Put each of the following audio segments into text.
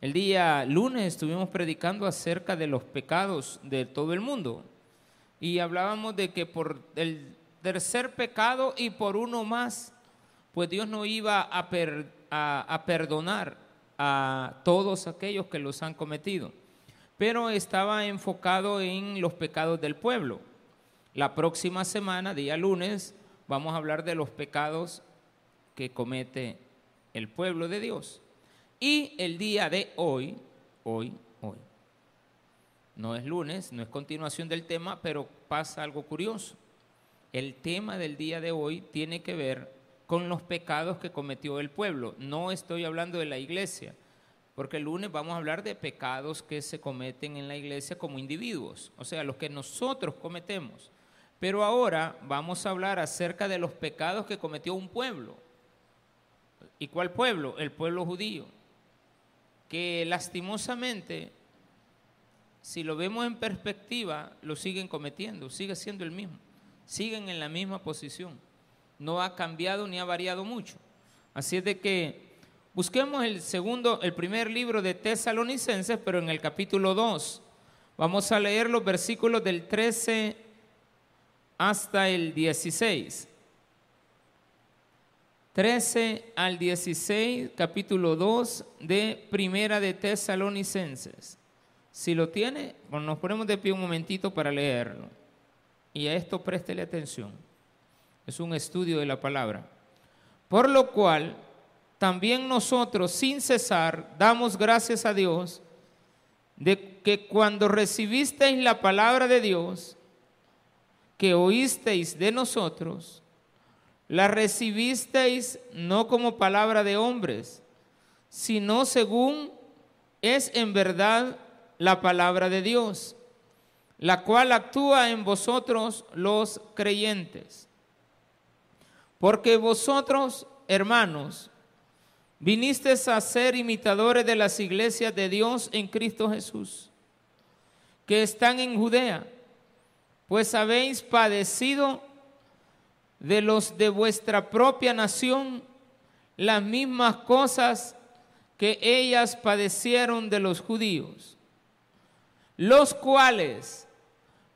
El día lunes estuvimos predicando acerca de los pecados de todo el mundo y hablábamos de que por el tercer pecado y por uno más, pues Dios no iba a, perdonar a todos aquellos que los han cometido, pero estaba enfocado en los pecados del pueblo. La próxima semana, día lunes, vamos a hablar de los pecados que comete el pueblo de Dios. Y el día de hoy, hoy, hoy, no es lunes, no es continuación del tema, pero pasa algo curioso. El tema del día de hoy tiene que ver con los pecados que cometió el pueblo. No estoy hablando de la iglesia, porque el lunes vamos a hablar de pecados que se cometen en la iglesia como individuos, o sea, los que nosotros cometemos. Pero ahora vamos a hablar acerca de los pecados que cometió un pueblo. ¿Y cuál pueblo? El pueblo judío, que lastimosamente, si lo vemos en perspectiva, lo siguen cometiendo, sigue siendo el mismo, siguen en la misma posición, no ha cambiado ni ha variado mucho. Así es de que busquemos el segundo, el primer libro de Tesalonicenses, pero en el capítulo 2. Vamos a leer los versículos del 13 hasta el 16. 13 al 16, capítulo 2 de Primera de Tesalonicenses. Si lo tiene, bueno, nos ponemos de pie un momentito para leerlo. Y a esto préstele atención. Es un estudio de la palabra. Por lo cual, también nosotros, sin cesar, damos gracias a Dios de que cuando recibisteis la palabra de Dios, que oísteis de nosotros, la recibisteis no como palabra de hombres, sino según es en verdad la palabra de Dios, la cual actúa en vosotros los creyentes. Porque vosotros, hermanos, vinisteis a ser imitadores de las iglesias de Dios en Cristo Jesús, que están en Judea, pues habéis padecido de los de vuestra propia nación las mismas cosas que ellas padecieron de los judíos, los cuales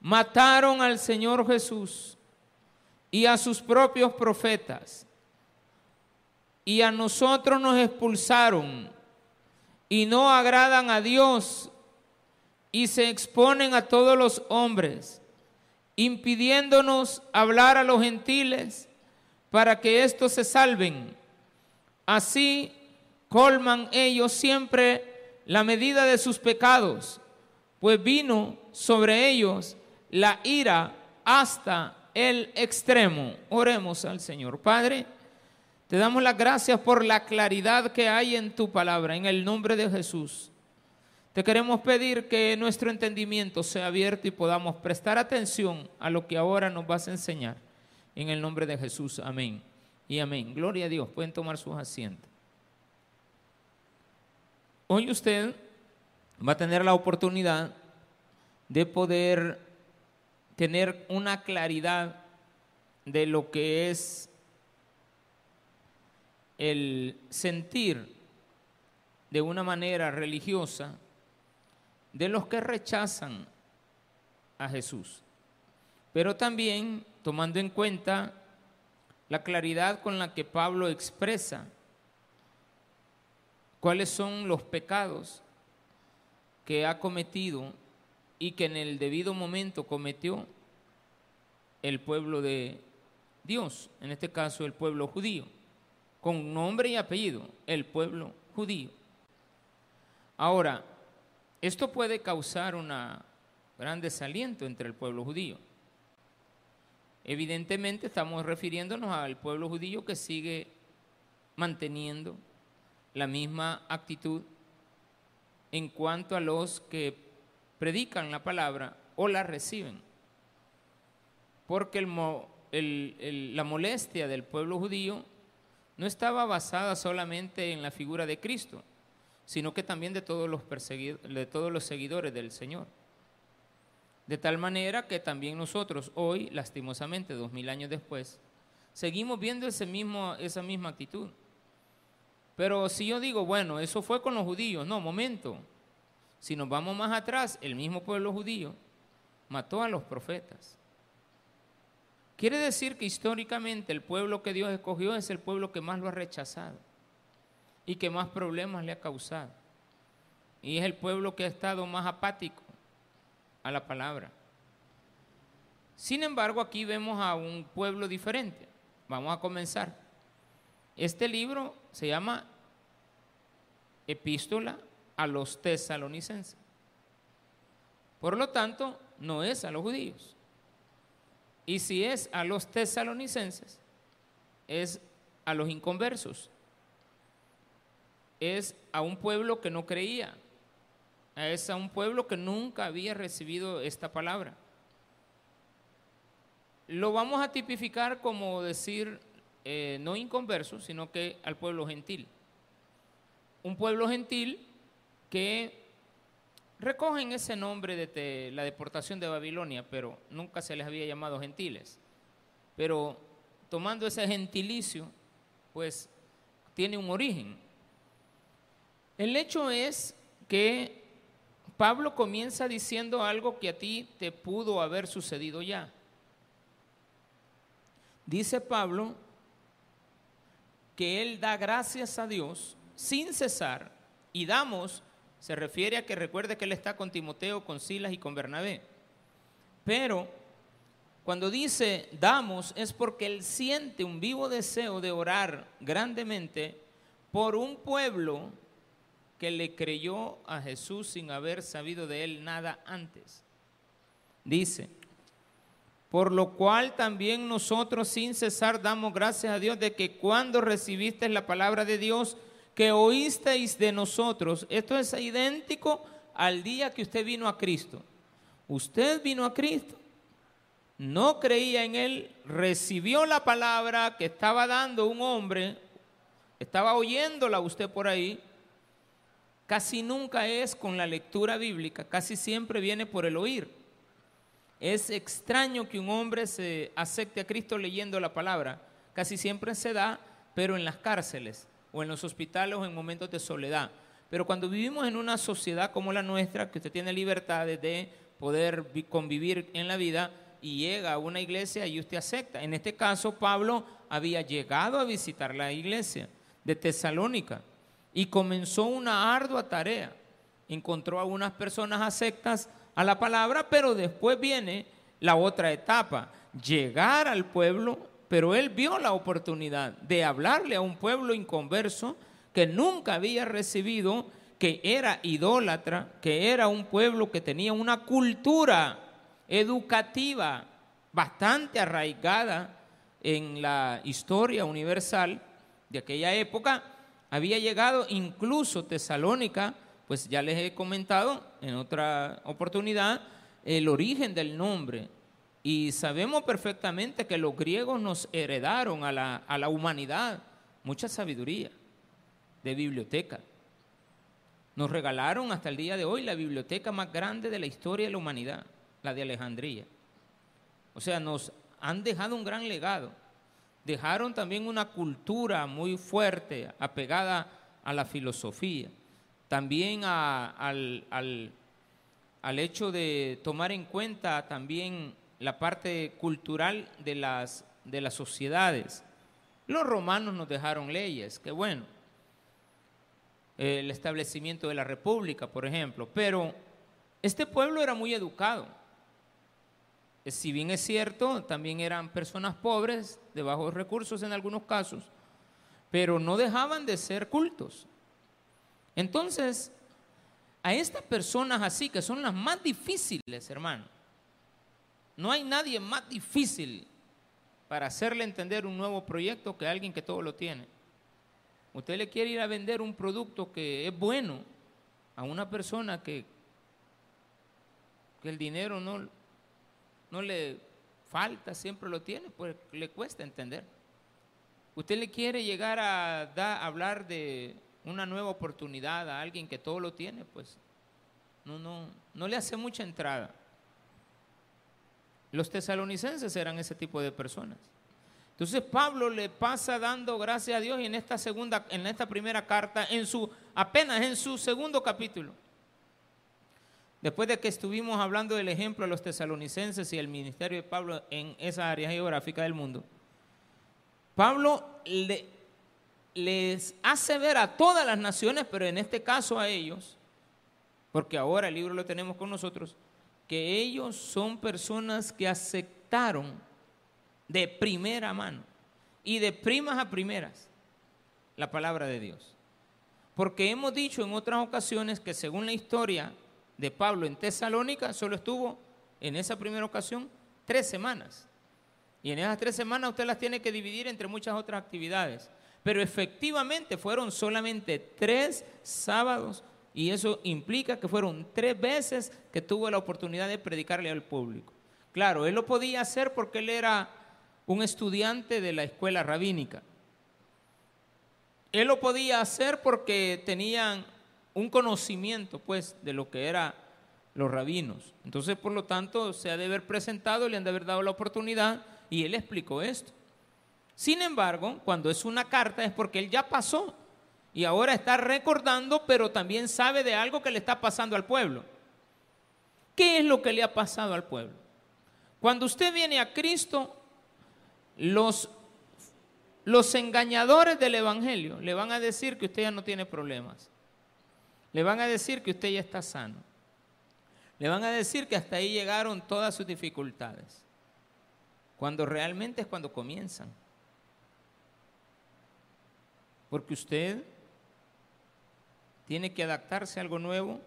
mataron al Señor Jesús y a sus propios profetas, y a nosotros nos expulsaron y no agradan a Dios y se exponen a todos los hombres impidiéndonos hablar a los gentiles para que éstos se salven. Así colman ellos siempre la medida de sus pecados, pues vino sobre ellos la ira hasta el extremo. Oremos al Señor. Padre, te damos las gracias por la claridad que hay en tu palabra, en el nombre de Jesús. Te queremos pedir que nuestro entendimiento sea abierto y podamos prestar atención a lo que ahora nos vas a enseñar. En el nombre de Jesús, amén. Y amén. Gloria a Dios. Pueden tomar sus asientos. Hoy usted va a tener la oportunidad de poder tener una claridad de lo que es el sentir de una manera religiosa de los que rechazan a Jesús, pero también tomando en cuenta la claridad con la que Pablo expresa cuáles son los pecados que ha cometido y que en el debido momento cometió el pueblo de Dios, en este caso el pueblo judío, con nombre y apellido, el pueblo judío. Ahora, esto puede causar un gran desaliento entre el pueblo judío. Evidentemente estamos refiriéndonos al pueblo judío que sigue manteniendo la misma actitud en cuanto a los que predican la palabra o la reciben. Porque la molestia del pueblo judío no estaba basada solamente en la figura de Cristo, sino que también de todos los de todos los seguidores del Señor. De tal manera que también nosotros hoy, lastimosamente, dos mil años después, seguimos viendo ese mismo, esa misma actitud. Pero si yo digo, bueno, eso fue con los judíos, no, momento. Si nos vamos más atrás, el mismo pueblo judío mató a los profetas. Quiere decir que históricamente el pueblo que Dios escogió es el pueblo que más lo ha rechazado y que más problemas le ha causado. Y es el pueblo que ha estado más apático a la palabra. Sin embargo, aquí vemos a un pueblo diferente. Vamos a comenzar. Este libro se llama Epístola a los tesalonicenses. Por lo tanto, no es a los judíos. Y si es a los tesalonicenses, es a los inconversos. Es a un pueblo que no creía. Es a un pueblo que nunca había recibido esta palabra. Lo vamos a tipificar como decir eh, no inconverso, sino que al pueblo gentil. Un pueblo gentil que recogen ese nombre de la deportación de Babilonia, pero nunca se les había llamado gentiles. Pero tomando ese gentilicio, pues tiene un origen. El hecho es que Pablo comienza diciendo algo que a ti te pudo haber sucedido ya. Dice Pablo que él da gracias a Dios sin cesar y damos, se refiere a que recuerde que él está con Timoteo, con Silas y con Bernabé. Pero cuando dice damos es porque él siente un vivo deseo de orar grandemente por un pueblo que le creyó a Jesús sin haber sabido de él nada antes. Dice, por lo cual también nosotros sin cesar damos gracias a Dios de que cuando recibiste la palabra de Dios que oísteis de nosotros, esto es idéntico al día que usted vino a Cristo. Usted vino a Cristo, no creía en Él, recibió la palabra que estaba dando un hombre, estaba oyéndola usted por ahí, casi nunca es con la lectura bíblica, casi siempre viene por el oír. Es extraño que un hombre se acepte a Cristo leyendo la palabra. Casi siempre se da, pero en las cárceles o en los hospitales o en momentos de soledad. Pero cuando vivimos en una sociedad como la nuestra, que usted tiene libertad de poder convivir en la vida y llega a una iglesia y usted acepta. En este caso, Pablo había llegado a visitar la iglesia de Tesalónica y comenzó una ardua tarea. Encontró a personas aceptas a la palabra, pero después viene la otra etapa, llegar al pueblo, pero él vio la oportunidad de hablarle a un pueblo inconverso que nunca había recibido, que era idólatra, que era un pueblo que tenía una cultura educativa bastante arraigada en la historia universal de aquella época, había llegado incluso Tesalónica pues ya les he comentado en otra oportunidad el origen del nombre. Y sabemos perfectamente que los griegos nos heredaron a la, a la humanidad mucha sabiduría de biblioteca. Nos regalaron hasta el día de hoy la biblioteca más grande de la historia de la humanidad, la de Alejandría. O sea, nos han dejado un gran legado. Dejaron también una cultura muy fuerte, apegada a la filosofía también al, al, hecho de tomar en cuenta también la parte cultural de las, de las sociedades. Los romanos nos dejaron leyes, que bueno, el establecimiento de la república, por ejemplo, pero este pueblo era muy educado. Si bien es cierto, también eran personas pobres, de bajos recursos en algunos casos, pero no dejaban de ser cultos. Entonces, a estas personas así, que son las más difíciles, hermano, no hay nadie más difícil para hacerle entender un nuevo proyecto que alguien que todo lo tiene. Usted le quiere ir a vender un producto que es bueno a una persona que, que el dinero no, no le falta, siempre lo tiene, pues le cuesta entender. Usted le quiere llegar a, hablar de una nueva oportunidad a alguien que todo lo tiene, pues no, no, no le hace mucha entrada. Los tesalonicenses eran ese tipo de personas. Entonces Pablo le pasa dando gracias a Dios y en esta segunda, en esta primera carta, en su, apenas en su segundo capítulo. Después de que estuvimos hablando del ejemplo de los tesalonicenses y el ministerio de Pablo en esa área geográfica del mundo, Pablo les hace ver a todas las naciones, pero en este caso a ellos, porque ahora el libro lo tenemos con nosotros, que ellos son personas que aceptaron de primera mano y de primas a primeras la palabra de Dios. Porque hemos dicho en otras ocasiones que según la historia de Pablo en Tesalónica, solo estuvo en esa primera ocasión tres semanas. Y en esas tres semanas usted las tiene que dividir entre muchas otras actividades. Pero efectivamente fueron solamente tres sábados y eso implica que fueron tres veces que tuvo la oportunidad de predicarle al público. Claro, él lo podía hacer porque él era un estudiante de la escuela rabínica. Él lo podía hacer porque tenían un conocimiento, pues, de lo que eran los rabinos. Entonces, por lo tanto, se ha de haber presentado, le han de haber dado la oportunidad y él explicó esto. Sin embargo, cuando es una carta es porque él ya pasó y ahora está recordando, pero también sabe de algo que le está pasando al pueblo. ¿Qué es lo que le ha pasado al pueblo? Cuando usted viene a Cristo, los, los engañadores del Evangelio le van a decir que usted ya no tiene problemas. Le van a decir que usted ya está sano. Le van a decir que hasta ahí llegaron todas sus dificultades. Cuando realmente es cuando comienzan. Porque usted tiene que adaptarse a algo nuevo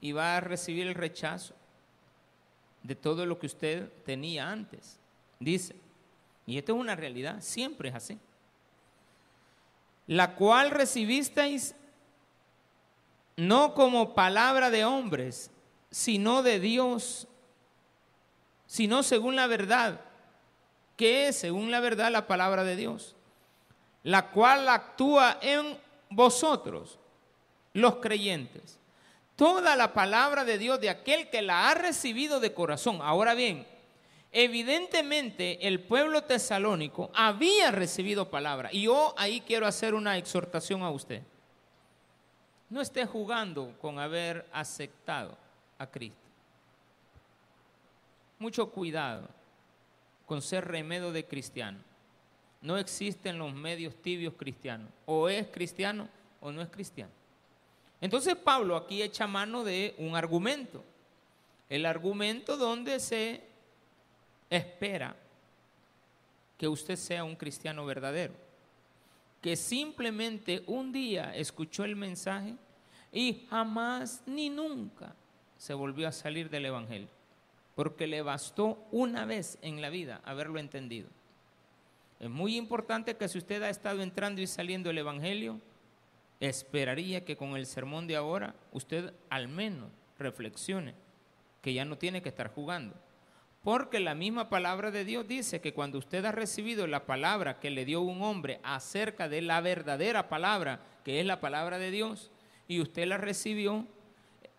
y va a recibir el rechazo de todo lo que usted tenía antes. Dice, y esto es una realidad, siempre es así. La cual recibisteis no como palabra de hombres, sino de Dios, sino según la verdad, que es según la verdad la palabra de Dios, la cual actúa en vosotros, los creyentes. Toda la palabra de Dios de aquel que la ha recibido de corazón. Ahora bien, Evidentemente el pueblo tesalónico había recibido palabra. Y yo ahí quiero hacer una exhortación a usted. No esté jugando con haber aceptado a Cristo. Mucho cuidado con ser remedio de cristiano. No existen los medios tibios cristianos. O es cristiano o no es cristiano. Entonces Pablo aquí echa mano de un argumento. El argumento donde se espera que usted sea un cristiano verdadero, que simplemente un día escuchó el mensaje y jamás ni nunca se volvió a salir del Evangelio, porque le bastó una vez en la vida haberlo entendido. Es muy importante que si usted ha estado entrando y saliendo del Evangelio, esperaría que con el sermón de ahora usted al menos reflexione que ya no tiene que estar jugando porque la misma palabra de Dios dice que cuando usted ha recibido la palabra que le dio un hombre acerca de la verdadera palabra, que es la palabra de Dios, y usted la recibió,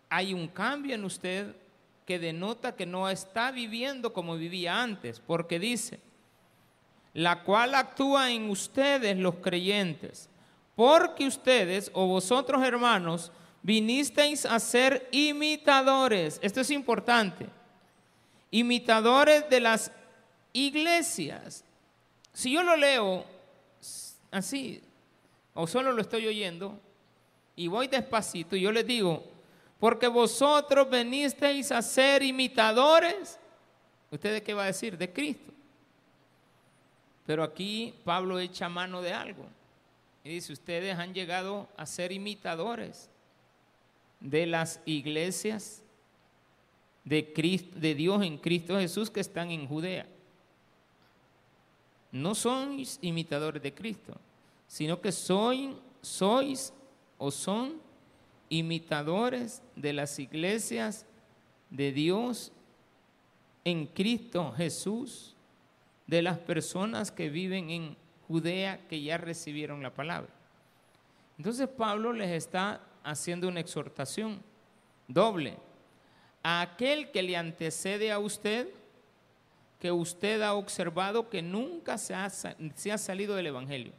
hay un cambio en usted que denota que no está viviendo como vivía antes, porque dice, la cual actúa en ustedes los creyentes, porque ustedes o vosotros hermanos vinisteis a ser imitadores. Esto es importante imitadores de las iglesias. Si yo lo leo así, o solo lo estoy oyendo, y voy despacito, y yo les digo, porque vosotros venisteis a ser imitadores, ¿ustedes qué va a decir? De Cristo. Pero aquí Pablo echa mano de algo. Y dice, ustedes han llegado a ser imitadores de las iglesias de, de Dios en Cristo Jesús que están en Judea. No sois imitadores de Cristo, sino que sois o son imitadores de las iglesias de Dios en Cristo Jesús, de las personas que viven en Judea que ya recibieron la palabra. Entonces Pablo les está haciendo una exhortación doble a aquel que le antecede a usted, que usted ha observado que nunca se ha, se ha salido del Evangelio.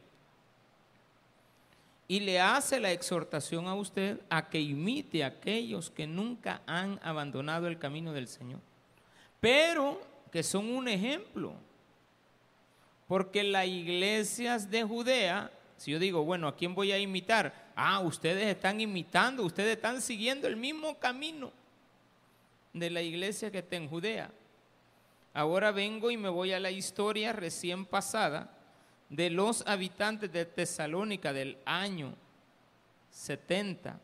Y le hace la exhortación a usted a que imite a aquellos que nunca han abandonado el camino del Señor. Pero que son un ejemplo. Porque las iglesias de Judea, si yo digo, bueno, ¿a quién voy a imitar? Ah, ustedes están imitando, ustedes están siguiendo el mismo camino de la iglesia que está en Judea. Ahora vengo y me voy a la historia recién pasada de los habitantes de Tesalónica del año 70,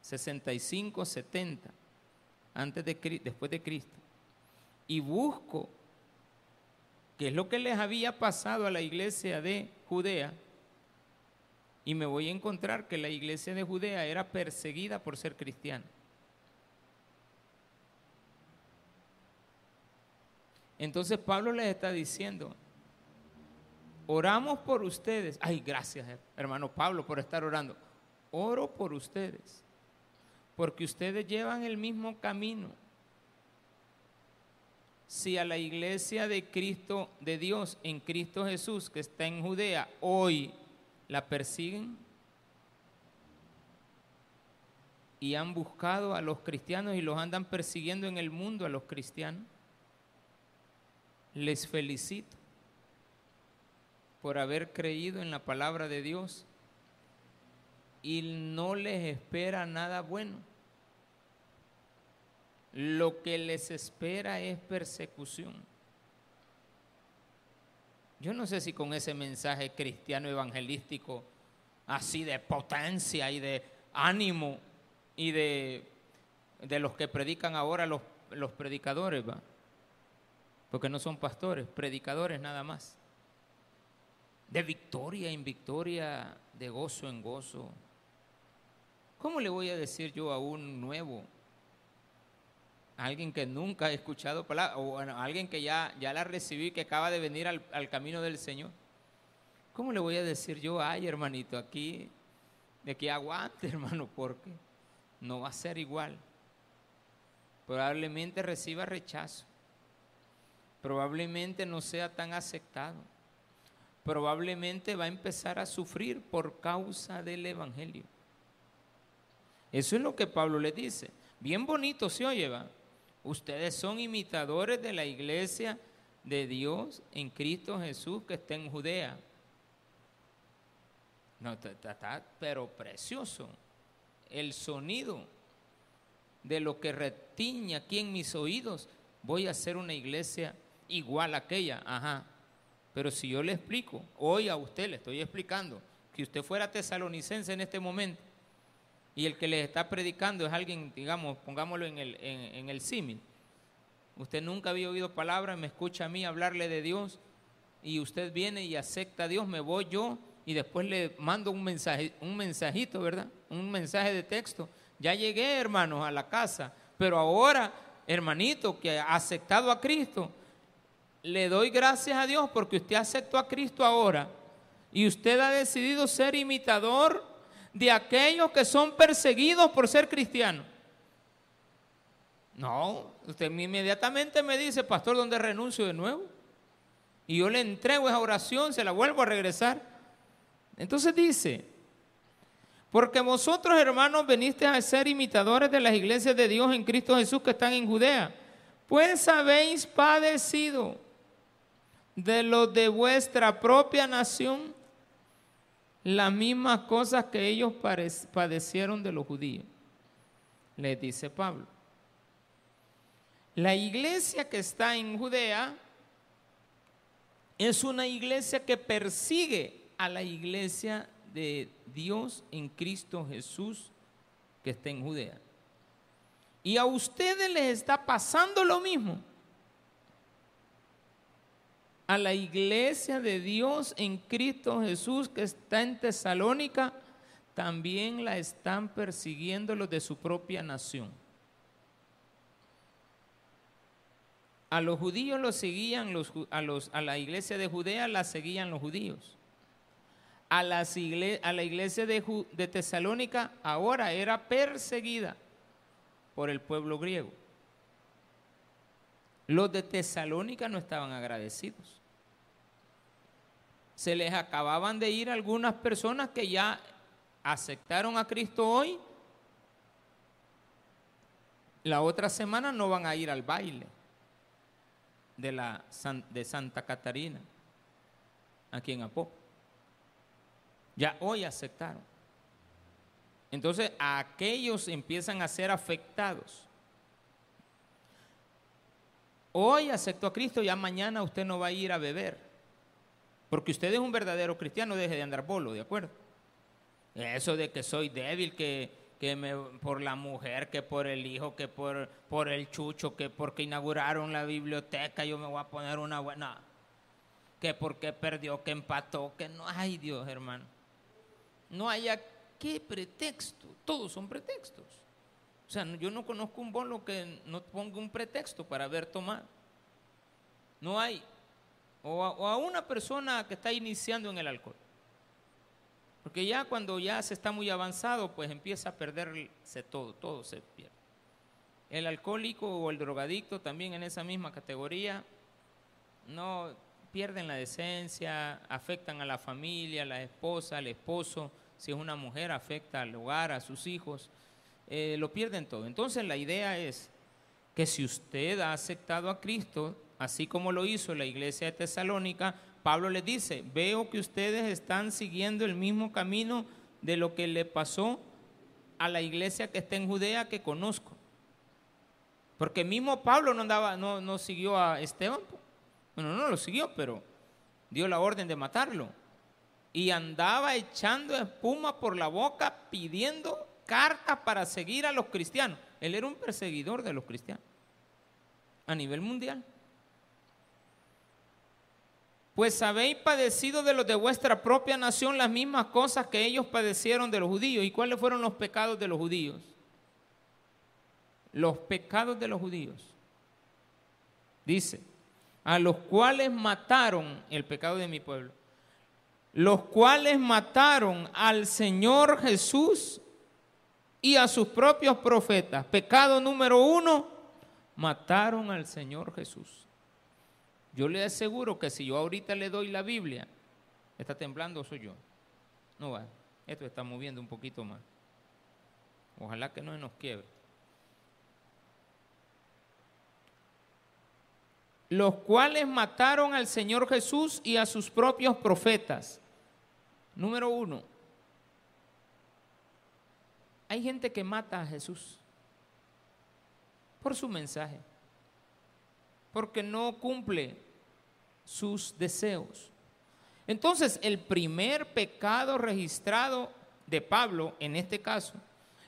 65, 70, antes de, después de Cristo. Y busco qué es lo que les había pasado a la iglesia de Judea. Y me voy a encontrar que la iglesia de Judea era perseguida por ser cristiana. Entonces Pablo les está diciendo, oramos por ustedes. Ay, gracias, hermano Pablo, por estar orando. Oro por ustedes, porque ustedes llevan el mismo camino. Si a la iglesia de Cristo, de Dios, en Cristo Jesús, que está en Judea, hoy la persiguen y han buscado a los cristianos y los andan persiguiendo en el mundo a los cristianos, les felicito por haber creído en la palabra de Dios y no les espera nada bueno. Lo que les espera es persecución. Yo no sé si con ese mensaje cristiano evangelístico, así de potencia y de ánimo y de, de los que predican ahora los, los predicadores, ¿va? Porque no son pastores, predicadores nada más. De victoria en victoria, de gozo en gozo. ¿Cómo le voy a decir yo a un nuevo, a alguien que nunca ha escuchado palabra, o a alguien que ya, ya la recibí, que acaba de venir al, al camino del Señor? ¿Cómo le voy a decir yo, ay hermanito, aquí, de que aguante hermano, porque no va a ser igual? Probablemente reciba rechazo probablemente no sea tan aceptado. Probablemente va a empezar a sufrir por causa del Evangelio. Eso es lo que Pablo le dice. Bien bonito se oye, va. Ustedes son imitadores de la iglesia de Dios en Cristo Jesús que está en Judea. No, está, pero precioso. El sonido de lo que retiña aquí en mis oídos. Voy a hacer una iglesia igual aquella, ajá. Pero si yo le explico, hoy a usted le estoy explicando, que usted fuera tesalonicense en este momento y el que les está predicando es alguien, digamos, pongámoslo en el, en, el símil. Usted nunca había oído palabras, me escucha a mí hablarle de Dios y usted viene y acepta a Dios, me voy yo y después le mando un mensaje, un mensajito, ¿verdad? Un mensaje de texto. Ya llegué, hermanos, a la casa, pero ahora, hermanito, que ha aceptado a Cristo, le doy gracias a Dios porque usted aceptó a Cristo ahora y usted ha decidido ser imitador de aquellos que son perseguidos por ser cristianos. No, usted inmediatamente me dice, pastor, ¿dónde renuncio de nuevo? Y yo le entrego esa oración, se la vuelvo a regresar. Entonces dice, porque vosotros hermanos venisteis a ser imitadores de las iglesias de Dios en Cristo Jesús que están en Judea, pues habéis padecido de los de vuestra propia nación las mismas cosas que ellos padecieron de los judíos. Les dice Pablo. La iglesia que está en Judea es una iglesia que persigue a la iglesia de Dios en Cristo Jesús que está en Judea. Y a ustedes les está pasando lo mismo a la iglesia de Dios en Cristo Jesús que está en Tesalónica, también la están persiguiendo los de su propia nación. A los judíos los seguían, los, a, a, la iglesia de Judea la seguían los judíos. A, la iglesia de Tesalónica ahora era perseguida por el pueblo griego. Los de Tesalónica no estaban agradecidos. Se les acababan de ir algunas personas que ya aceptaron a Cristo hoy. La otra semana no van a ir al baile de, la, de Santa Catarina, aquí en Apó. Ya hoy aceptaron. Entonces aquellos empiezan a ser afectados. Hoy aceptó a Cristo, ya mañana usted no va a ir a beber. Porque usted es un verdadero cristiano, deje de andar bolo, ¿de acuerdo? Eso de que soy débil, que, que por la mujer, que por el hijo, que por, por el chucho, que porque inauguraron la biblioteca yo me voy a poner una buena. Que porque perdió, que empató, que no. Ay Dios, hermano. No haya qué pretexto. Todos son pretextos. O sea, yo no conozco un bolo que no ponga un pretexto para haber tomado. No hay. O a, una persona que está iniciando en el alcohol. Porque ya cuando ya se está muy avanzado, pues empieza a perderse todo, todo se pierde. El alcohólico o el drogadicto también en esa misma categoría, no pierden la decencia, afectan a la familia, a la esposa, al esposo, si es una mujer afecta al hogar, a sus hijos, eh, lo pierden todo. Entonces la idea es que si usted ha aceptado a Cristo, así como lo hizo la iglesia de Tesalónica, Pablo les dice, veo que ustedes están siguiendo el mismo camino de lo que le pasó a la iglesia que está en Judea que conozco. Porque mismo Pablo no, andaba, no, no siguió a Esteban. Bueno, no lo siguió, pero dio la orden de matarlo. Y andaba echando espuma por la boca pidiendo cartas para seguir a los cristianos. Él era un perseguidor de los cristianos a nivel mundial pues habéis padecido de los de vuestra propia nación las mismas cosas que ellos padecieron de los judíos. ¿Y cuáles fueron los pecados de los judíos? Los pecados de los judíos. Dice, a los cuales mataron el pecado de mi pueblo, los cuales mataron al Señor Jesús y a sus propios profetas. Pecado número uno, mataron al Señor Jesús. Yo le aseguro que si yo ahorita le doy la Biblia, está temblando soy yo. No va, esto está moviendo un poquito más. Ojalá que no se nos quiebre. Los cuales mataron al Señor Jesús y a sus propios profetas. Número uno, hay gente que mata a Jesús por su mensaje, porque no cumple sus deseos. Entonces, el primer pecado registrado de Pablo, en este caso,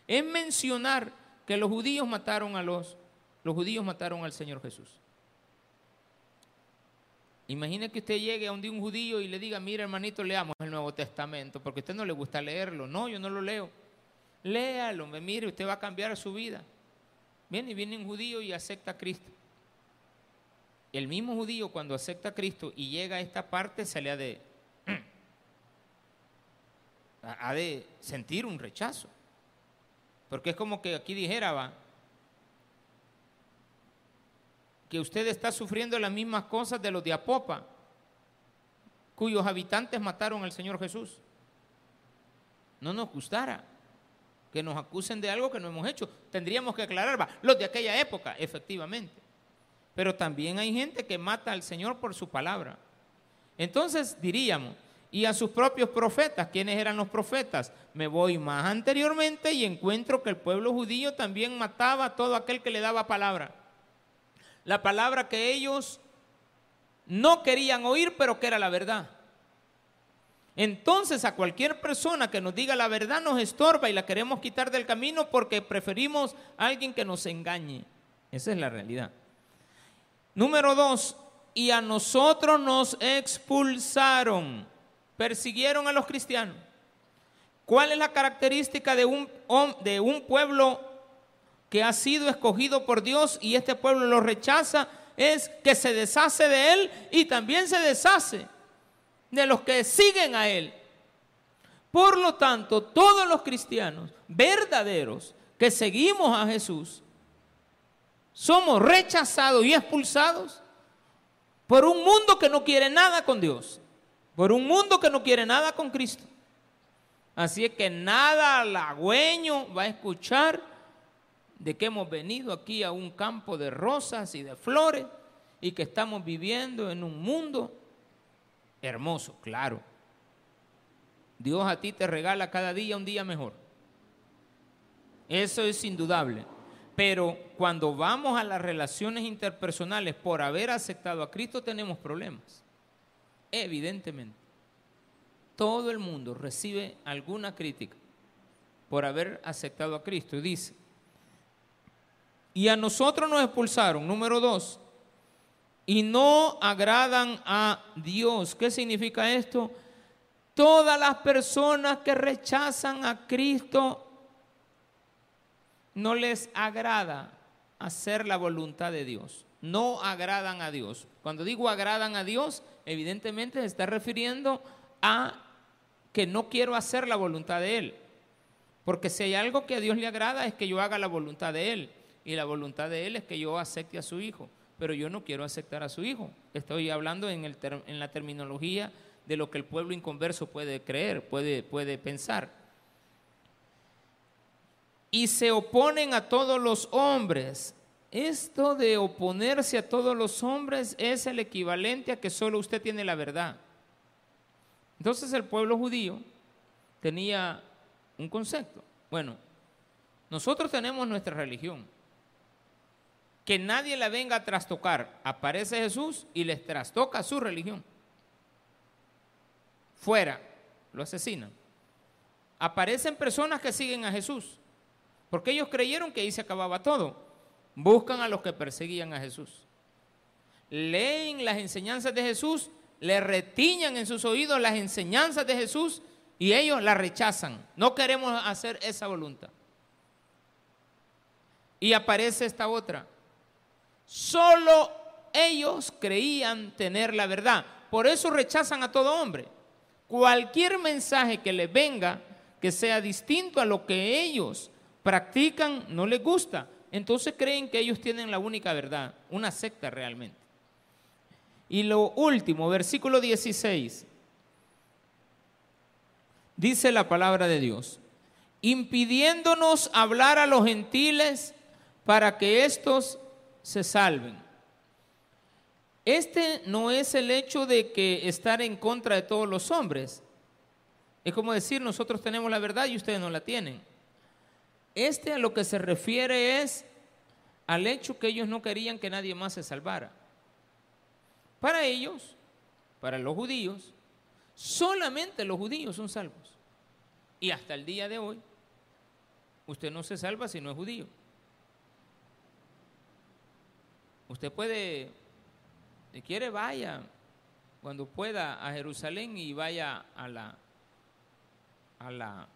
es mencionar que los judíos mataron a los, los judíos mataron al Señor Jesús. Imagine que usted llegue a un día un judío y le diga, mira hermanito, leamos el Nuevo Testamento, porque a usted no le gusta leerlo. No, yo no lo leo. Léalo, mire, usted va a cambiar su vida. Viene y viene un judío y acepta a Cristo el mismo judío cuando acepta a Cristo y llega a esta parte se le ha de, ha de sentir un rechazo. Porque es como que aquí dijera, va, que usted está sufriendo las mismas cosas de los de Apopa, cuyos habitantes mataron al Señor Jesús. No nos gustara que nos acusen de algo que no hemos hecho. Tendríamos que aclarar, los de aquella época, efectivamente. Pero también hay gente que mata al Señor por su palabra. Entonces diríamos, y a sus propios profetas, ¿quiénes eran los profetas? Me voy más anteriormente y encuentro que el pueblo judío también mataba a todo aquel que le daba palabra. La palabra que ellos no querían oír, pero que era la verdad. Entonces a cualquier persona que nos diga la verdad nos estorba y la queremos quitar del camino porque preferimos a alguien que nos engañe. Esa es la realidad. Número dos, y a nosotros nos expulsaron, persiguieron a los cristianos. ¿Cuál es la característica de un, de un pueblo que ha sido escogido por Dios y este pueblo lo rechaza? Es que se deshace de él y también se deshace de los que siguen a él. Por lo tanto, todos los cristianos verdaderos que seguimos a Jesús, somos rechazados y expulsados por un mundo que no quiere nada con Dios, por un mundo que no quiere nada con Cristo. Así es que nada halagüeño va a escuchar de que hemos venido aquí a un campo de rosas y de flores y que estamos viviendo en un mundo hermoso, claro. Dios a ti te regala cada día un día mejor. Eso es indudable. Pero cuando vamos a las relaciones interpersonales por haber aceptado a Cristo tenemos problemas. Evidentemente. Todo el mundo recibe alguna crítica por haber aceptado a Cristo. Y dice, y a nosotros nos expulsaron, número dos, y no agradan a Dios. ¿Qué significa esto? Todas las personas que rechazan a Cristo no les agrada hacer la voluntad de Dios. No agradan a Dios. Cuando digo agradan a Dios, evidentemente se está refiriendo a que no quiero hacer la voluntad de Él. Porque si hay algo que a Dios le agrada es que yo haga la voluntad de Él. Y la voluntad de Él es que yo acepte a su Hijo pero yo no quiero aceptar a su hijo. Estoy hablando en, la terminología de lo que el pueblo inconverso puede creer, puede, puede pensar. Y se oponen a todos los hombres. Esto de oponerse a todos los hombres es el equivalente a que solo usted tiene la verdad. Entonces el pueblo judío tenía un concepto. Bueno, nosotros tenemos nuestra religión que nadie la venga a trastocar. Aparece Jesús y les trastoca su religión. Fuera, lo asesinan. Aparecen personas que siguen a Jesús, porque ellos creyeron que ahí se acababa todo. Buscan a los que perseguían a Jesús. Leen las enseñanzas de Jesús, le retiñan en sus oídos las enseñanzas de Jesús y ellos la rechazan. No queremos hacer esa voluntad. Y aparece esta otra Solo ellos creían tener la verdad. Por eso rechazan a todo hombre. Cualquier mensaje que les venga que sea distinto a lo que ellos practican no les gusta. Entonces creen que ellos tienen la única verdad, una secta realmente. Y lo último, versículo 16, dice la palabra de Dios, impidiéndonos hablar a los gentiles para que estos se salven. Este no es el hecho de que estar en contra de todos los hombres. Es como decir, nosotros tenemos la verdad y ustedes no la tienen. Este a lo que se refiere es al hecho que ellos no querían que nadie más se salvara. Para ellos, para los judíos, solamente los judíos son salvos. Y hasta el día de hoy, usted no se salva si no es judío. Usted puede, si quiere, vaya cuando pueda a Jerusalén y vaya a la, a la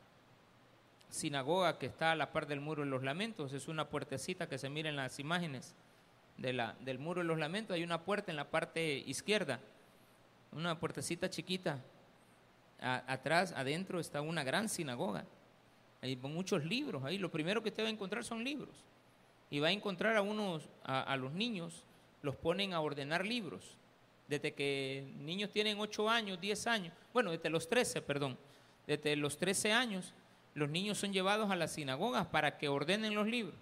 sinagoga que está a la par del muro de los lamentos. Es una puertecita que se mira en las imágenes de la, del muro de los lamentos. Hay una puerta en la parte izquierda, una puertecita chiquita. atrás, adentro, está una gran sinagoga. Hay muchos libros ahí. Lo primero que usted va a encontrar son libros y va a encontrar a unos, a, los niños, los ponen a ordenar libros. Desde que niños tienen 8 años, 10 años, bueno, desde los 13, perdón, desde los 13 años, los niños son llevados a las sinagogas para que ordenen los libros.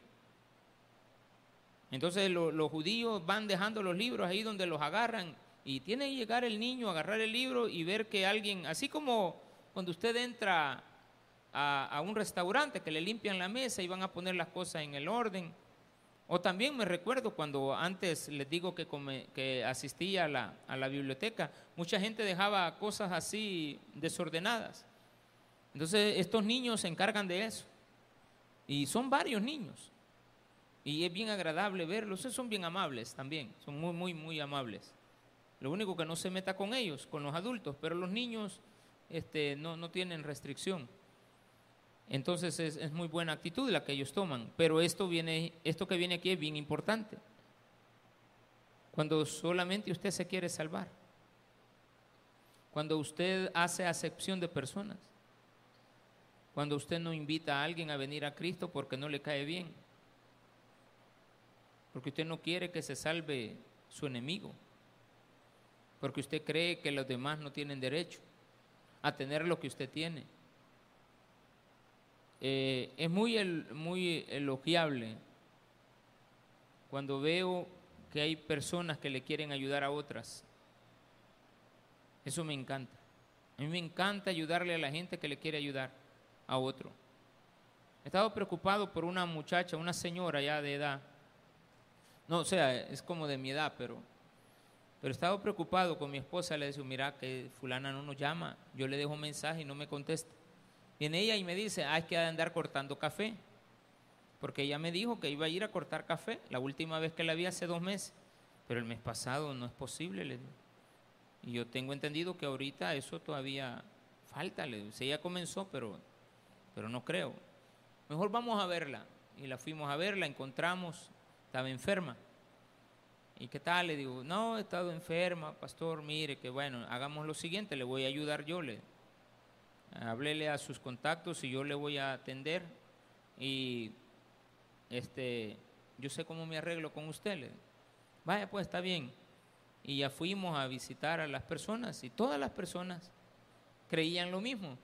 Entonces los judíos van dejando los libros ahí donde los agarran y tiene que llegar el niño a agarrar el libro y ver que alguien, así como cuando usted entra a, a, un restaurante que le limpian la mesa y van a poner las cosas en el orden, o también me recuerdo cuando antes les digo que, asistía a la, biblioteca, mucha gente dejaba cosas así desordenadas. Entonces estos niños se encargan de eso. Y son varios niños. Y es bien agradable verlos. Son bien amables también. Son muy, muy, muy amables. Lo único que no se meta con ellos, con los adultos. Pero los niños este, no tienen restricción. Entonces es, muy buena actitud la que ellos toman. Pero esto, viene, esto que viene aquí es bien importante. Cuando solamente usted se quiere salvar. Cuando usted hace acepción de personas. Cuando usted no invita a alguien a venir a Cristo porque no le cae bien. porque usted no quiere que se salve su enemigo, porque usted cree que los demás no tienen derecho a tener lo que usted tiene. Eh, es muy, elogiable cuando veo que hay personas que le quieren ayudar a otras. Eso me encanta. A mí me encanta ayudarle a la gente que le quiere ayudar a otro. He estado preocupado por una muchacha, una señora ya de edad. No, o sea, es como de mi edad, pero, pero he estado preocupado con mi esposa. Le digo, mira, que fulana no nos llama. Yo le dejo un mensaje y no me contesta. Viene ella y me dice, hay que andar cortando café. Porque ella me dijo que iba a ir a cortar café la última vez que la vi hace dos meses. Pero el mes pasado no es posible, le digo. Y yo tengo entendido que ahorita eso todavía falta. Le digo. ella comenzó, pero, pero no creo. Mejor vamos a verla. Y la fuimos a ver, la encontramos, estaba enferma. ¿Y qué tal? Le digo, no, he estado enferma, pastor, mire, que bueno, hagamos lo siguiente, le voy a ayudar yo. Le, háblele a sus contactos y yo le voy a atender. Y este, yo sé cómo me arreglo con usted. Vaya, pues está bien. Y ya fuimos a visitar a las personas y todas las personas creían lo mismo.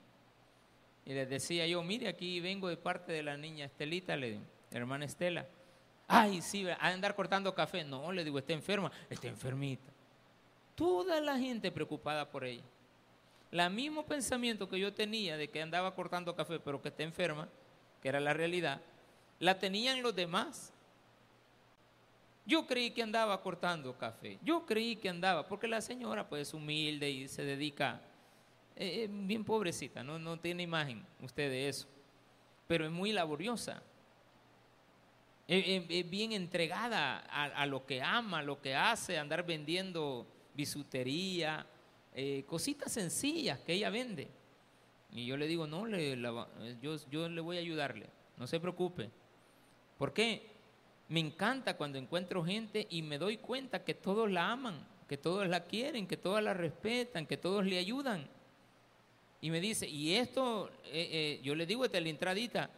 Y les decía yo, mire, aquí vengo de parte de la niña Estelita, le hermana Estela. Ay, sí, a andar cortando café. No, le digo, está enferma, está enfermita. Toda la gente preocupada por ella. El mismo pensamiento que yo tenía de que andaba cortando café, pero que está enferma, que era la realidad, la tenían los demás. Yo creí que andaba cortando café. Yo creí que andaba, porque la señora pues es humilde y se dedica, eh, eh, bien pobrecita, ¿no? no tiene imagen usted de eso, pero es muy laboriosa. Es, bien entregada a, lo que ama, a lo que hace, andar vendiendo bisutería, eh, cositas sencillas que ella vende. Y yo le digo, no, le, yo, yo le voy a ayudarle, no se preocupe. ¿Por qué? Me encanta cuando encuentro gente y me doy cuenta que todos la aman, que todos la quieren, que todos la respetan, que todos le ayudan. Y me dice, y esto, eh, eh, yo le digo desde la entradita,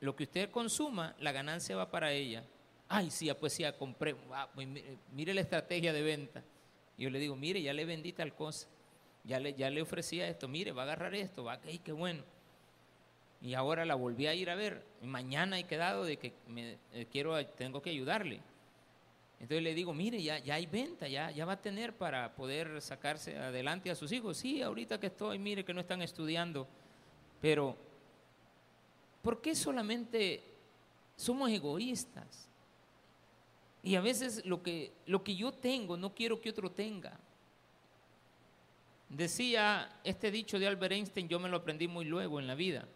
lo que usted consuma, la ganancia va para ella. Ay, sí, pues sí, compré, pues mire la estrategia de venta. Yo le digo, mire, ya le vendí tal cosa, ya le, ya le ofrecía esto, mire, va a agarrar esto, va, ay, qué bueno y ahora la volví a ir a ver. Mañana he quedado de que me, eh, quiero, tengo que ayudarle. Entonces le digo, mire, ya, ya hay venta, ya, ya va a tener para poder sacarse adelante a sus hijos. Sí, ahorita que estoy, mire que no están estudiando. Pero, ¿por qué solamente somos egoístas? Y a veces lo que, lo que yo tengo no quiero que otro tenga. Decía este dicho de Albert Einstein, yo me lo aprendí muy luego en la vida.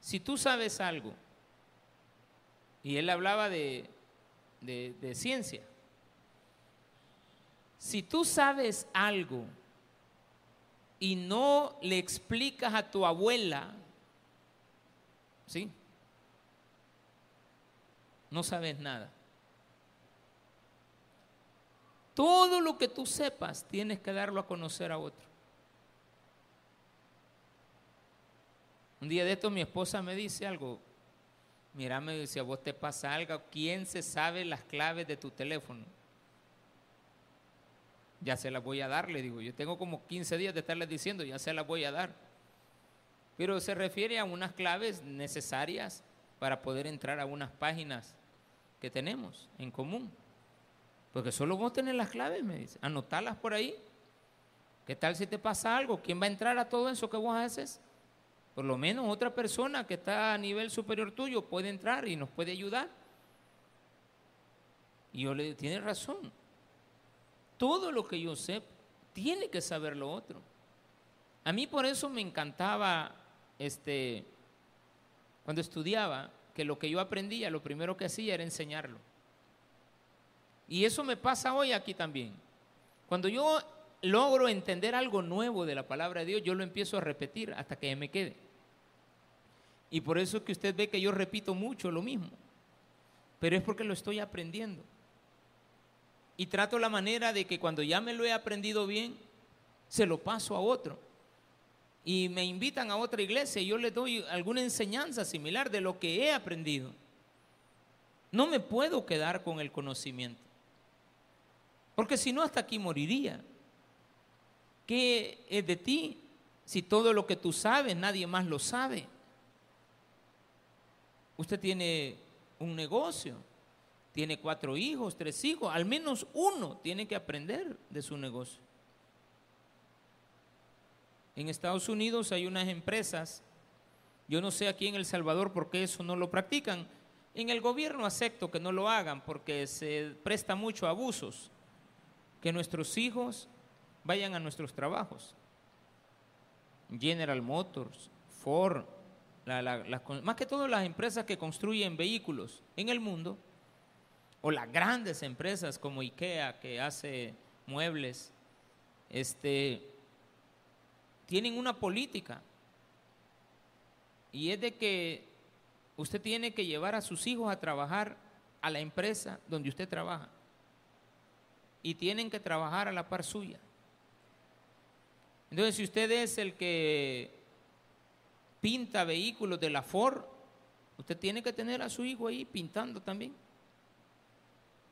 Si tú sabes algo, y él hablaba de, de, ciencia, si tú sabes algo y no le explicas a tu abuela, ¿sí? No sabes nada. Todo lo que tú sepas tienes que darlo a conocer a otro. Un día de esto mi esposa me dice algo. Mira, me dice, a vos te pasa algo, ¿quién se sabe las claves de tu teléfono? Ya se las voy a dar, le digo. Yo tengo como 15 días de estarles diciendo, ya se las voy a dar. Pero se refiere a unas claves necesarias para poder entrar a unas páginas que tenemos en común. Porque solo vos tenés las claves, me dice. Anotarlas por ahí. ¿Qué tal si te pasa algo? ¿Quién va a entrar a todo eso que vos haces? Por lo menos otra persona que está a nivel superior tuyo puede entrar y nos puede ayudar. Y yo le digo, tiene razón. Todo lo que yo sé, tiene que saber lo otro. A mí por eso me encantaba, este, cuando estudiaba, que lo que yo aprendía, lo primero que hacía era enseñarlo. Y eso me pasa hoy aquí también. Cuando yo logro entender algo nuevo de la palabra de Dios, yo lo empiezo a repetir hasta que me quede. Y por eso es que usted ve que yo repito mucho lo mismo. Pero es porque lo estoy aprendiendo. Y trato la manera de que cuando ya me lo he aprendido bien, se lo paso a otro. Y me invitan a otra iglesia y yo les doy alguna enseñanza similar de lo que he aprendido. No me puedo quedar con el conocimiento. Porque si no, hasta aquí moriría. ¿Qué es de ti si todo lo que tú sabes nadie más lo sabe? Usted tiene un negocio, tiene cuatro hijos, tres hijos, al menos uno tiene que aprender de su negocio. En Estados Unidos hay unas empresas, yo no sé aquí en El Salvador por qué eso no lo practican, en el gobierno acepto que no lo hagan porque se presta mucho a abusos, que nuestros hijos vayan a nuestros trabajos. General Motors, Ford, más que todo las empresas que construyen vehículos en el mundo, o las grandes empresas como IKEA que hace muebles, este, tienen una política y es de que usted tiene que llevar a sus hijos a trabajar a la empresa donde usted trabaja y tienen que trabajar a la par suya. Entonces, si usted es el que pinta vehículos de la Ford, usted tiene que tener a su hijo ahí pintando también.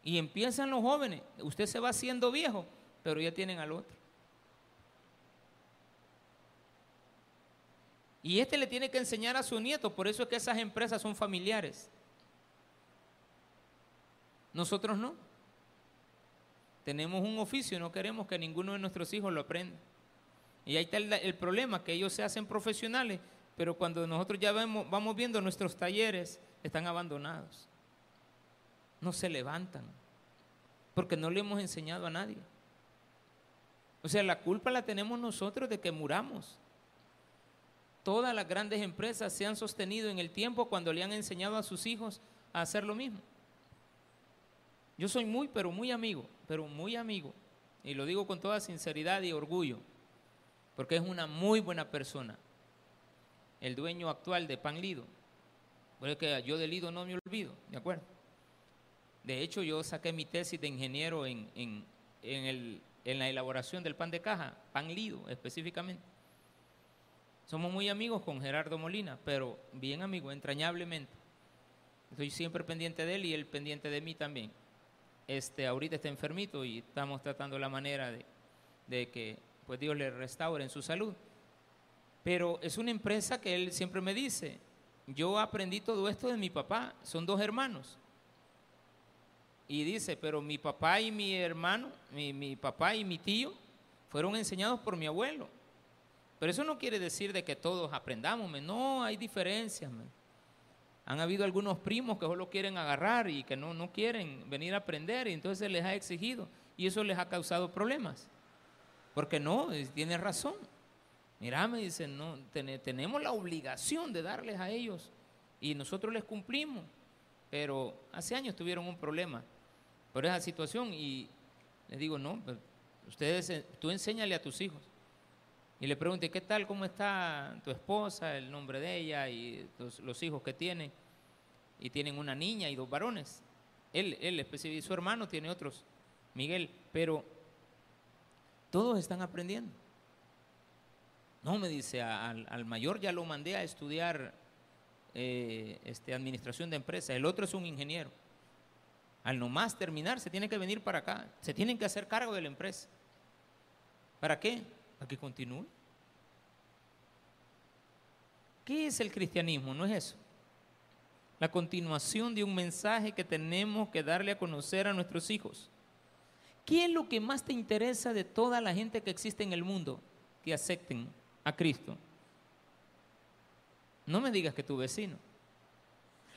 Y empiezan los jóvenes, usted se va haciendo viejo, pero ya tienen al otro. Y este le tiene que enseñar a su nieto, por eso es que esas empresas son familiares. Nosotros no. Tenemos un oficio, no queremos que ninguno de nuestros hijos lo aprenda. Y ahí está el, problema, que ellos se hacen profesionales, pero cuando nosotros ya vamos viendo nuestros talleres, están abandonados. No se levantan, porque no le hemos enseñado a nadie. O sea, la culpa la tenemos nosotros de que muramos. Todas las grandes empresas se han sostenido en el tiempo cuando le han enseñado a sus hijos a hacer lo mismo. Yo soy muy, pero muy amigo, pero muy amigo, y lo digo con toda sinceridad y orgullo, porque es una muy buena persona el dueño actual de Pan Lido. Porque yo de Lido no me olvido, ¿de acuerdo? De hecho, yo saqué mi tesis de ingeniero en, en, la elaboración del pan de caja, Pan Lido específicamente. Somos muy amigos con Gerardo Molina, pero bien amigos, entrañablemente. Estoy siempre pendiente de él y él pendiente de mí también. Este, ahorita está enfermito y estamos tratando la manera de, de que pues Dios le restaure en su salud. Pero es una empresa que él siempre me dice, yo aprendí todo esto de mi papá, son dos hermanos. Y dice, pero mi papá y mi hermano, mi, papá y mi tío fueron enseñados por mi abuelo. Pero eso no quiere decir de que todos aprendamos, no, hay diferencias. Han habido algunos primos que solo quieren agarrar y que no, no quieren venir a aprender y entonces se les ha exigido y eso les ha causado problemas. Porque no, tiene razón. Mira, me dicen, no, tenemos la obligación de darles a ellos y nosotros les cumplimos. Pero hace años tuvieron un problema por esa situación y les digo, no, pues, ustedes, eh, tú enséñale a tus hijos. Y le pregunté, ¿qué tal? ¿Cómo está tu esposa? El nombre de ella y los, hijos que tiene. Y tienen una niña y dos varones. Él, él, y su hermano tiene otros, Miguel. Pero todos están aprendiendo. No, me dice, al, mayor ya lo mandé a estudiar eh, este, administración de empresas, el otro es un ingeniero. Al nomás terminar, se tiene que venir para acá, se tienen que hacer cargo de la empresa. ¿Para qué? Para que continúe. ¿Qué es el cristianismo? ¿No es eso? La continuación de un mensaje que tenemos que darle a conocer a nuestros hijos. ¿Qué es lo que más te interesa de toda la gente que existe en el mundo? Que acepten a Cristo. No me digas que tu vecino.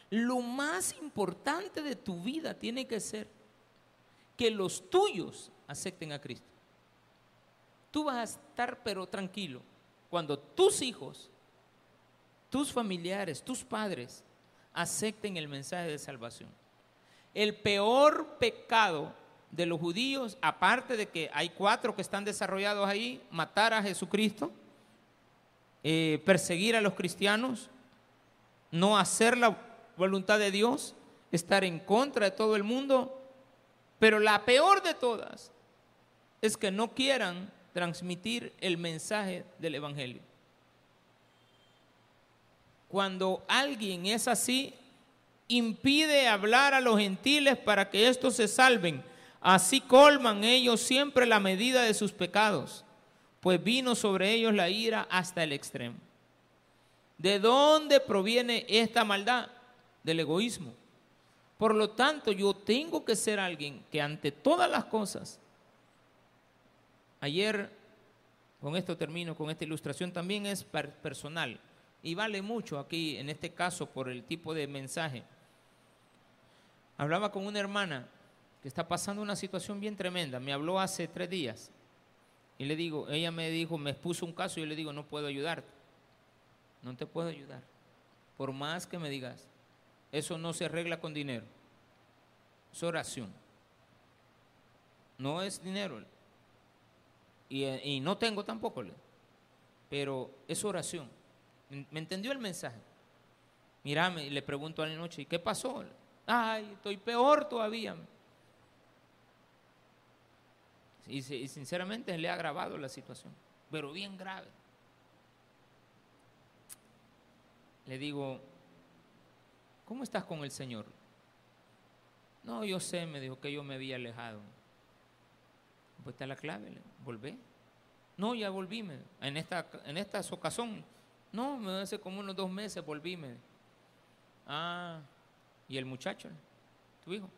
Lo más importante de tu vida tiene que ser que los tuyos acepten a Cristo. Tú vas a estar pero tranquilo cuando tus hijos, tus familiares, tus padres acepten el mensaje de salvación. El peor pecado de los judíos, aparte de que hay cuatro que están desarrollados ahí, matar a Jesucristo, eh, perseguir a los cristianos, no hacer la voluntad de Dios, estar en contra de todo el mundo, pero la peor de todas es que no quieran transmitir el mensaje del Evangelio. Cuando alguien es así impide hablar a los gentiles para que estos se salven. Así colman ellos siempre la medida de sus pecados, pues vino sobre ellos la ira hasta el extremo. ¿De dónde proviene esta maldad? Del egoísmo. Por lo tanto, yo tengo que ser alguien que ante todas las cosas, ayer, con esto termino, con esta ilustración, también es personal y vale mucho aquí, en este caso, por el tipo de mensaje. Hablaba con una hermana que está pasando una situación bien tremenda, me habló hace tres días y le digo, ella me dijo, me expuso un caso y yo le digo, no puedo ayudarte, no te puedo ayudar, por más que me digas. Eso no se arregla con dinero. Es oración. No es dinero. Y, no tengo tampoco. Pero es oración. ¿Me entendió el mensaje? Mírame, y le pregunto a la noche, ¿y qué pasó? Ay, estoy peor todavía. Y sinceramente le ha agravado la situación, pero bien grave. Le digo, ¿cómo estás con el Señor? No, yo sé, me dijo que yo me había alejado. Pues está la clave, volvé. No, ya volví, en esta, en esta ocasión. No, me hace como unos dos meses volví. Ah, y el muchacho, tu hijo,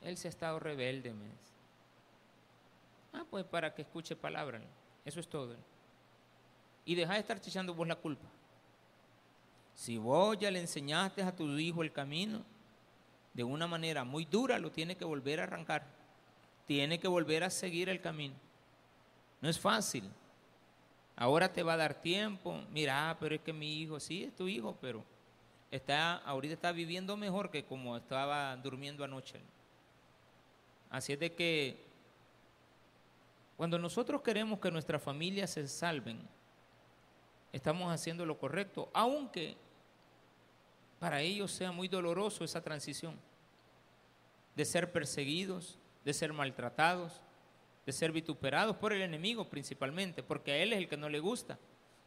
él se ha estado rebelde, me Ah, pues para que escuche palabras. Eso es todo. Y deja de estar echando vos la culpa. Si vos ya le enseñaste a tu hijo el camino, de una manera muy dura lo tiene que volver a arrancar. Tiene que volver a seguir el camino. No es fácil. Ahora te va a dar tiempo. Mira, ah, pero es que mi hijo, sí, es tu hijo, pero está, ahorita está viviendo mejor que como estaba durmiendo anoche. Así es de que cuando nosotros queremos que nuestras familias se salven, estamos haciendo lo correcto, aunque para ellos sea muy doloroso esa transición de ser perseguidos, de ser maltratados, de ser vituperados por el enemigo principalmente, porque a él es el que no le gusta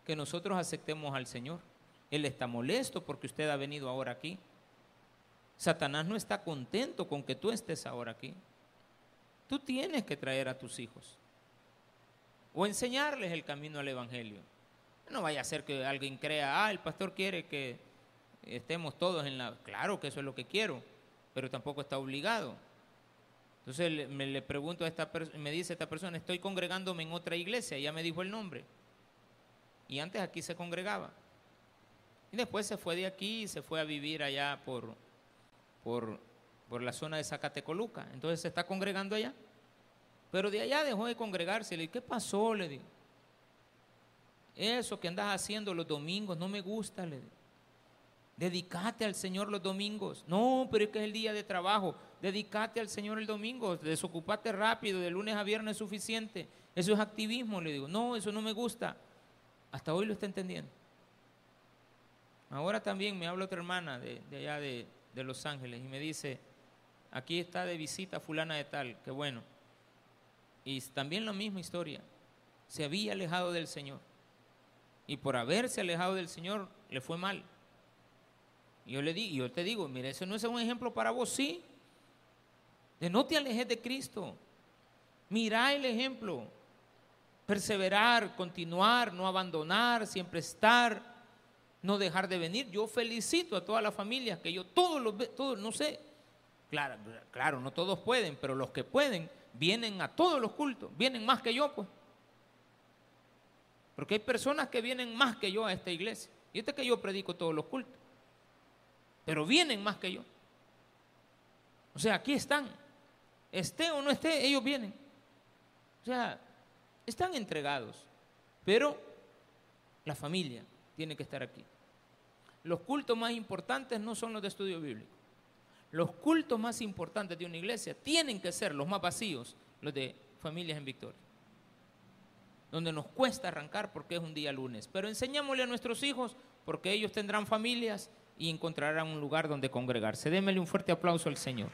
que nosotros aceptemos al Señor. Él está molesto porque usted ha venido ahora aquí. Satanás no está contento con que tú estés ahora aquí. Tú tienes que traer a tus hijos o enseñarles el camino al Evangelio. No vaya a ser que alguien crea, ah, el pastor quiere que estemos todos en la... Claro que eso es lo que quiero, pero tampoco está obligado. Entonces me le pregunto a esta me dice esta persona, estoy congregándome en otra iglesia, ya me dijo el nombre. Y antes aquí se congregaba. Y después se fue de aquí y se fue a vivir allá por, por, por la zona de Zacatecoluca. Entonces se está congregando allá. Pero de allá dejó de congregarse. Le dije, ¿qué pasó? Le digo. Eso que andas haciendo los domingos no me gusta. Le digo. Dedicate al Señor los domingos. No, pero es que es el día de trabajo. Dedicate al Señor el domingo. Desocupate rápido. De lunes a viernes es suficiente. Eso es activismo. Le digo, no, eso no me gusta. Hasta hoy lo está entendiendo. Ahora también me habla otra hermana de, allá de, de Los Ángeles y me dice, aquí está de visita fulana de tal. Qué bueno. Y también la misma historia. Se había alejado del Señor. Y por haberse alejado del Señor le fue mal. Yo le di, yo te digo, mira, eso no es un ejemplo para vos, sí. De no te alejes de Cristo. Mira el ejemplo. Perseverar, continuar, no abandonar, siempre estar, no dejar de venir. Yo felicito a todas las familias que yo todos los todos, no sé. Claro, claro, no todos pueden, pero los que pueden vienen a todos los cultos, vienen más que yo, pues. Porque hay personas que vienen más que yo a esta iglesia. Y este que yo predico todos los cultos. Pero vienen más que yo. O sea, aquí están. Esté o no esté, ellos vienen. O sea, están entregados. Pero la familia tiene que estar aquí. Los cultos más importantes no son los de estudio bíblico. Los cultos más importantes de una iglesia tienen que ser los más vacíos, los de familias en victoria. Donde nos cuesta arrancar porque es un día lunes. Pero enseñémosle a nuestros hijos porque ellos tendrán familias y encontrarán un lugar donde congregarse. Démele un fuerte aplauso al Señor.